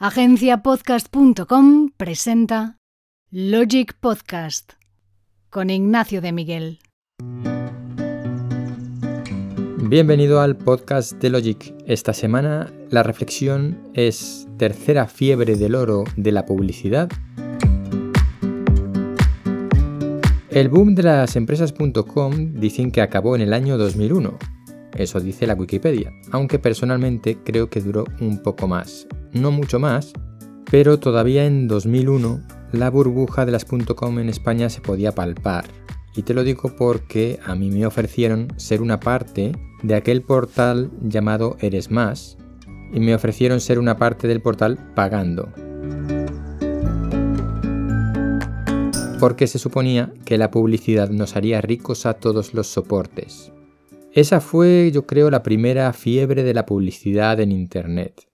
Agenciapodcast.com presenta Logic Podcast con Ignacio de Miguel. Bienvenido al podcast de Logic. Esta semana la reflexión es tercera fiebre del oro de la publicidad. El boom de las empresas.com dicen que acabó en el año 2001. Eso dice la Wikipedia, aunque personalmente creo que duró un poco más. No mucho más, pero todavía en 2001 la burbuja de las .com en España se podía palpar y te lo digo porque a mí me ofrecieron ser una parte de aquel portal llamado Eres Más y me ofrecieron ser una parte del portal pagando. Porque se suponía que la publicidad nos haría ricos a todos los soportes. Esa fue, yo creo, la primera fiebre de la publicidad en Internet.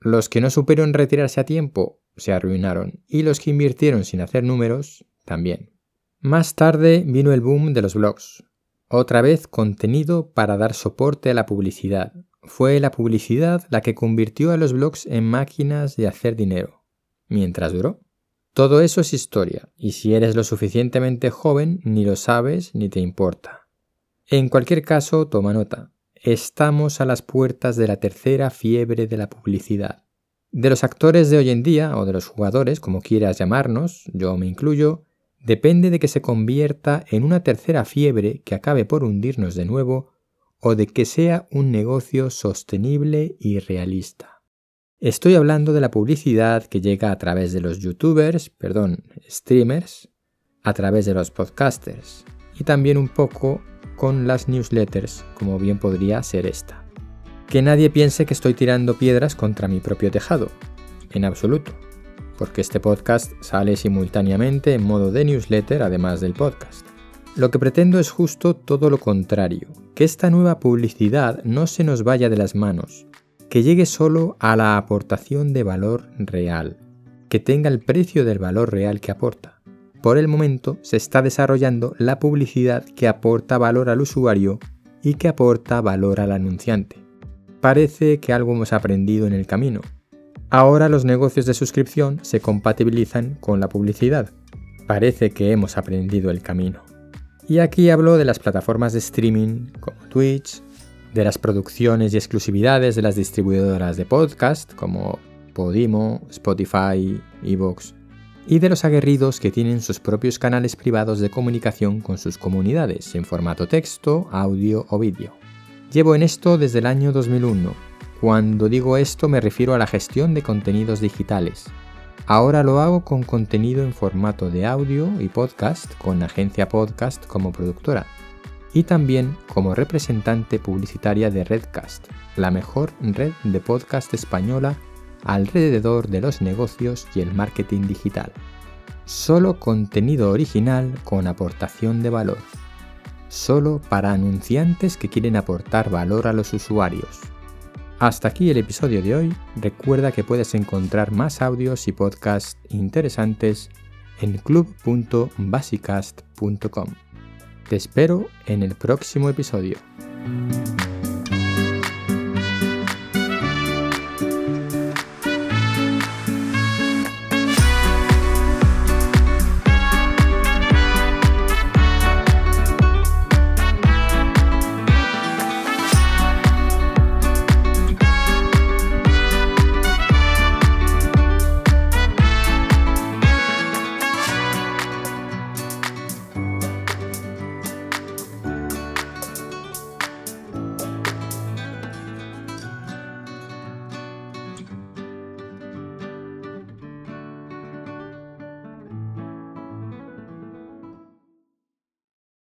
Los que no supieron retirarse a tiempo se arruinaron y los que invirtieron sin hacer números también. Más tarde vino el boom de los blogs. Otra vez contenido para dar soporte a la publicidad. Fue la publicidad la que convirtió a los blogs en máquinas de hacer dinero. Mientras duró. Todo eso es historia, y si eres lo suficientemente joven, ni lo sabes ni te importa. En cualquier caso, toma nota. Estamos a las puertas de la tercera fiebre de la publicidad. De los actores de hoy en día, o de los jugadores, como quieras llamarnos, yo me incluyo, depende de que se convierta en una tercera fiebre que acabe por hundirnos de nuevo o de que sea un negocio sostenible y realista. Estoy hablando de la publicidad que llega a través de los youtubers, perdón, streamers, a través de los podcasters y también un poco con las newsletters, como bien podría ser esta. Que nadie piense que estoy tirando piedras contra mi propio tejado, en absoluto porque este podcast sale simultáneamente en modo de newsletter además del podcast. Lo que pretendo es justo todo lo contrario, que esta nueva publicidad no se nos vaya de las manos, que llegue solo a la aportación de valor real, que tenga el precio del valor real que aporta. Por el momento se está desarrollando la publicidad que aporta valor al usuario y que aporta valor al anunciante. Parece que algo hemos aprendido en el camino, Ahora los negocios de suscripción se compatibilizan con la publicidad. Parece que hemos aprendido el camino. Y aquí hablo de las plataformas de streaming como Twitch, de las producciones y exclusividades de las distribuidoras de podcast como Podimo, Spotify, Evox, y de los aguerridos que tienen sus propios canales privados de comunicación con sus comunidades en formato texto, audio o vídeo. Llevo en esto desde el año 2001 cuando digo esto me refiero a la gestión de contenidos digitales. Ahora lo hago con contenido en formato de audio y podcast con Agencia Podcast como productora y también como representante publicitaria de Redcast, la mejor red de podcast española alrededor de los negocios y el marketing digital. Solo contenido original con aportación de valor. Solo para anunciantes que quieren aportar valor a los usuarios. Hasta aquí el episodio de hoy. Recuerda que puedes encontrar más audios y podcasts interesantes en club.basicast.com. Te espero en el próximo episodio.